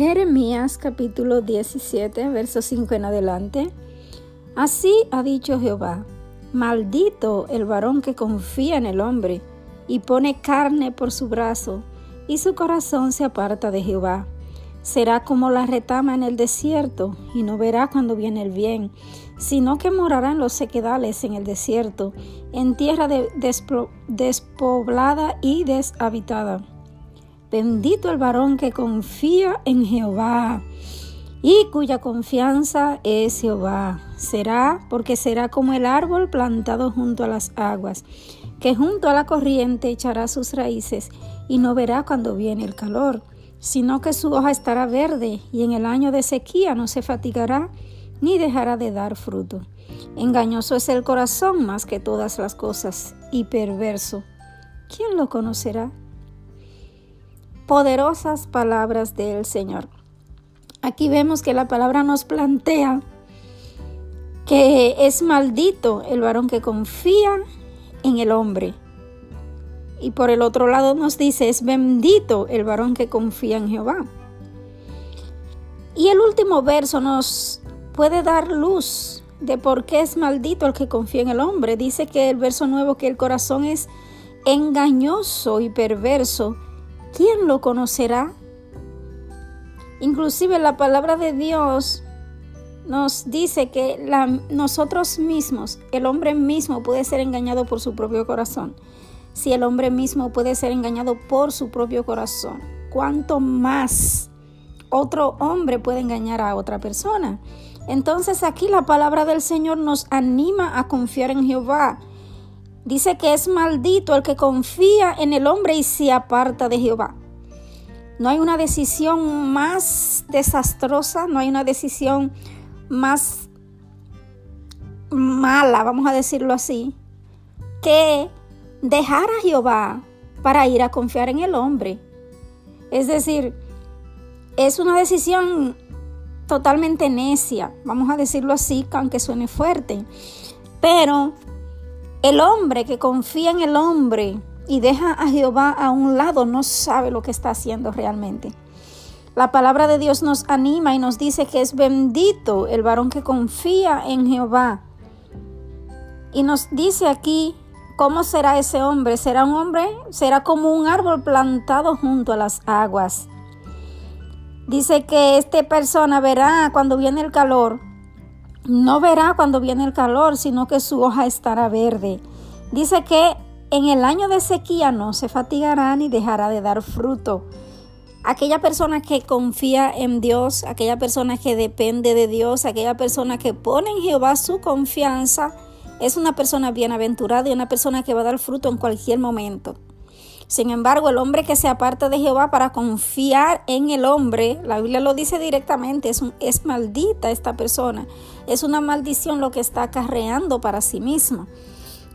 Jeremías capítulo 17, verso 5 en adelante. Así ha dicho Jehová, maldito el varón que confía en el hombre y pone carne por su brazo, y su corazón se aparta de Jehová. Será como la retama en el desierto, y no verá cuando viene el bien, sino que morará en los sequedales en el desierto, en tierra despoblada y deshabitada Bendito el varón que confía en Jehová y cuya confianza es Jehová. Será porque será como el árbol plantado junto a las aguas, que junto a la corriente echará sus raíces y no verá cuando viene el calor, sino que su hoja estará verde y en el año de sequía no se fatigará ni dejará de dar fruto. Engañoso es el corazón más que todas las cosas y perverso. ¿Quién lo conocerá? Poderosas palabras del Señor. Aquí vemos que la palabra nos plantea que es maldito el varón que confía en el hombre. Y por el otro lado nos dice, es bendito el varón que confía en Jehová. Y el último verso nos puede dar luz de por qué es maldito el que confía en el hombre. Dice que el verso nuevo que el corazón es engañoso y perverso ¿quién lo conocerá? Inclusive la palabra de Dios nos dice que nosotros mismos, el hombre mismo puede ser engañado por su propio corazón. Si el hombre mismo puede ser engañado por su propio corazón, ¿cuánto más otro hombre puede engañar a otra persona? Entonces aquí la palabra del Señor nos anima a confiar en Jehová Dice que es maldito el que confía en el hombre y se aparta de Jehová. No hay una decisión más desastrosa, no hay una decisión más mala, vamos a decirlo así, que dejar a Jehová para ir a confiar en el hombre. Es decir, es una decisión totalmente necia, vamos a decirlo así, aunque suene fuerte. Pero el hombre que confía en el hombre y deja a Jehová a un lado no sabe lo que está haciendo realmente. La palabra de Dios nos anima y nos dice que es bendito el varón que confía en Jehová. Y nos dice aquí cómo será ese hombre. Será un hombre, será como un árbol plantado junto a las aguas. Dice que esta persona verá cuando viene el calor no verá cuando viene el calor, sino que su hoja estará verde. Dice que en el año de sequía no se fatigará ni dejará de dar fruto. Aquella persona que confía en Dios, aquella persona que depende de Dios, aquella persona que pone en Jehová su confianza, es una persona bienaventurada y una persona que va a dar fruto en cualquier momento. Sin embargo, el hombre que se aparta de Jehová para confiar en el hombre, la Biblia lo dice directamente, es, maldita esta persona. Es una maldición lo que está acarreando para sí mismo.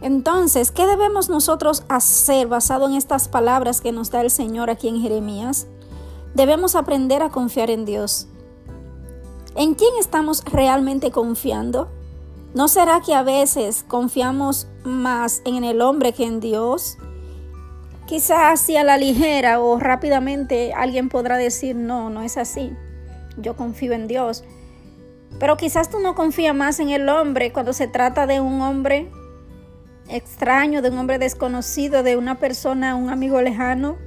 Entonces, ¿qué debemos nosotros hacer basado en estas palabras que nos da el Señor aquí en Jeremías? Debemos aprender a confiar en Dios. ¿En quién estamos realmente confiando? ¿No será que a veces confiamos más en el hombre que en Dios? Quizás así a la ligera o rápidamente alguien podrá decir, no, no es así. Yo confío en Dios. Pero quizás tú no confías más en el hombre cuando se trata de un hombre extraño, de un hombre desconocido, de una persona, un amigo lejano.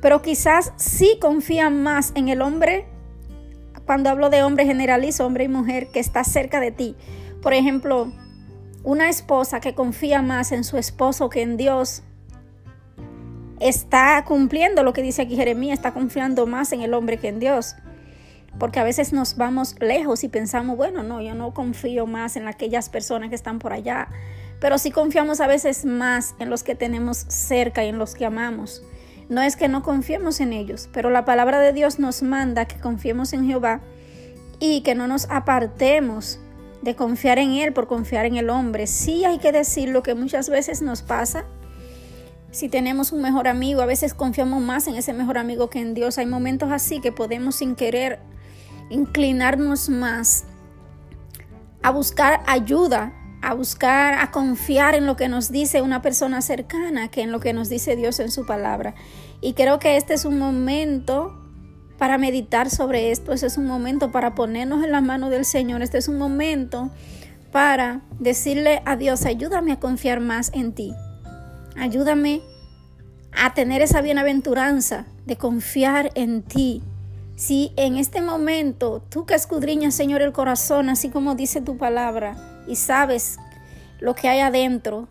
Pero quizás sí confía más en el hombre. Cuando hablo de hombre generalizo, hombre y mujer, que está cerca de ti. Por ejemplo, una esposa que confía más en su esposo que en Dios está cumpliendo lo que dice aquí Jeremías, está confiando más en el hombre que en Dios. Porque a veces nos vamos lejos y pensamos, bueno, no, yo no confío más en aquellas personas que están por allá, pero sí confiamos a veces más en los que tenemos cerca y en los que amamos. No es que no confiemos en ellos, pero la palabra de Dios nos manda que confiemos en Jehová y que no nos apartemos de confiar en Él por confiar en el hombre. Sí hay que decir lo que muchas veces nos pasa si tenemos un mejor amigo, a veces confiamos más en ese mejor amigo que en Dios. Hay momentos así que podemos sin querer inclinarnos más a buscar ayuda, a buscar, a confiar en lo que nos dice una persona cercana que en lo que nos dice Dios en su palabra. Y creo que este es un momento para meditar sobre esto, este es un momento para ponernos en la mano del Señor, este es un momento para decirle a Dios, ayúdame a confiar más en ti, ayúdame a tener esa bienaventuranza de confiar en ti. Si en este momento tú que escudriñas, Señor, el corazón, así como dice tu palabra, y sabes lo que hay adentro,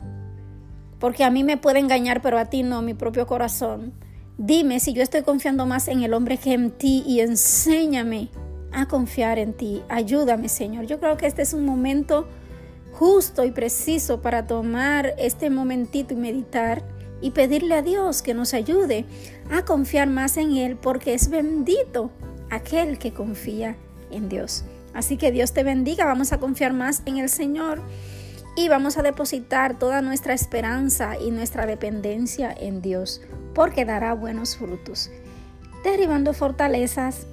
porque a mí me puede engañar, pero a ti no, mi propio corazón. Dime si yo estoy confiando más en el hombre que en ti y enséñame a confiar en ti. Ayúdame, Señor. Yo creo que este es un momento justo y preciso para tomar este momentito y meditar y pedirle a Dios que nos ayude a confiar más en Él porque es bendito aquel que confía en Dios. Así que Dios te bendiga, vamos a confiar más en el Señor y vamos a depositar toda nuestra esperanza y nuestra dependencia en Dios porque dará buenos frutos, derribando fortalezas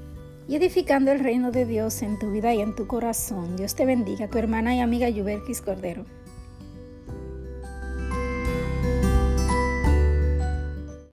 y edificando el reino de Dios en tu vida y en tu corazón. Dios te bendiga, tu hermana y amiga Yuberkis Cordero.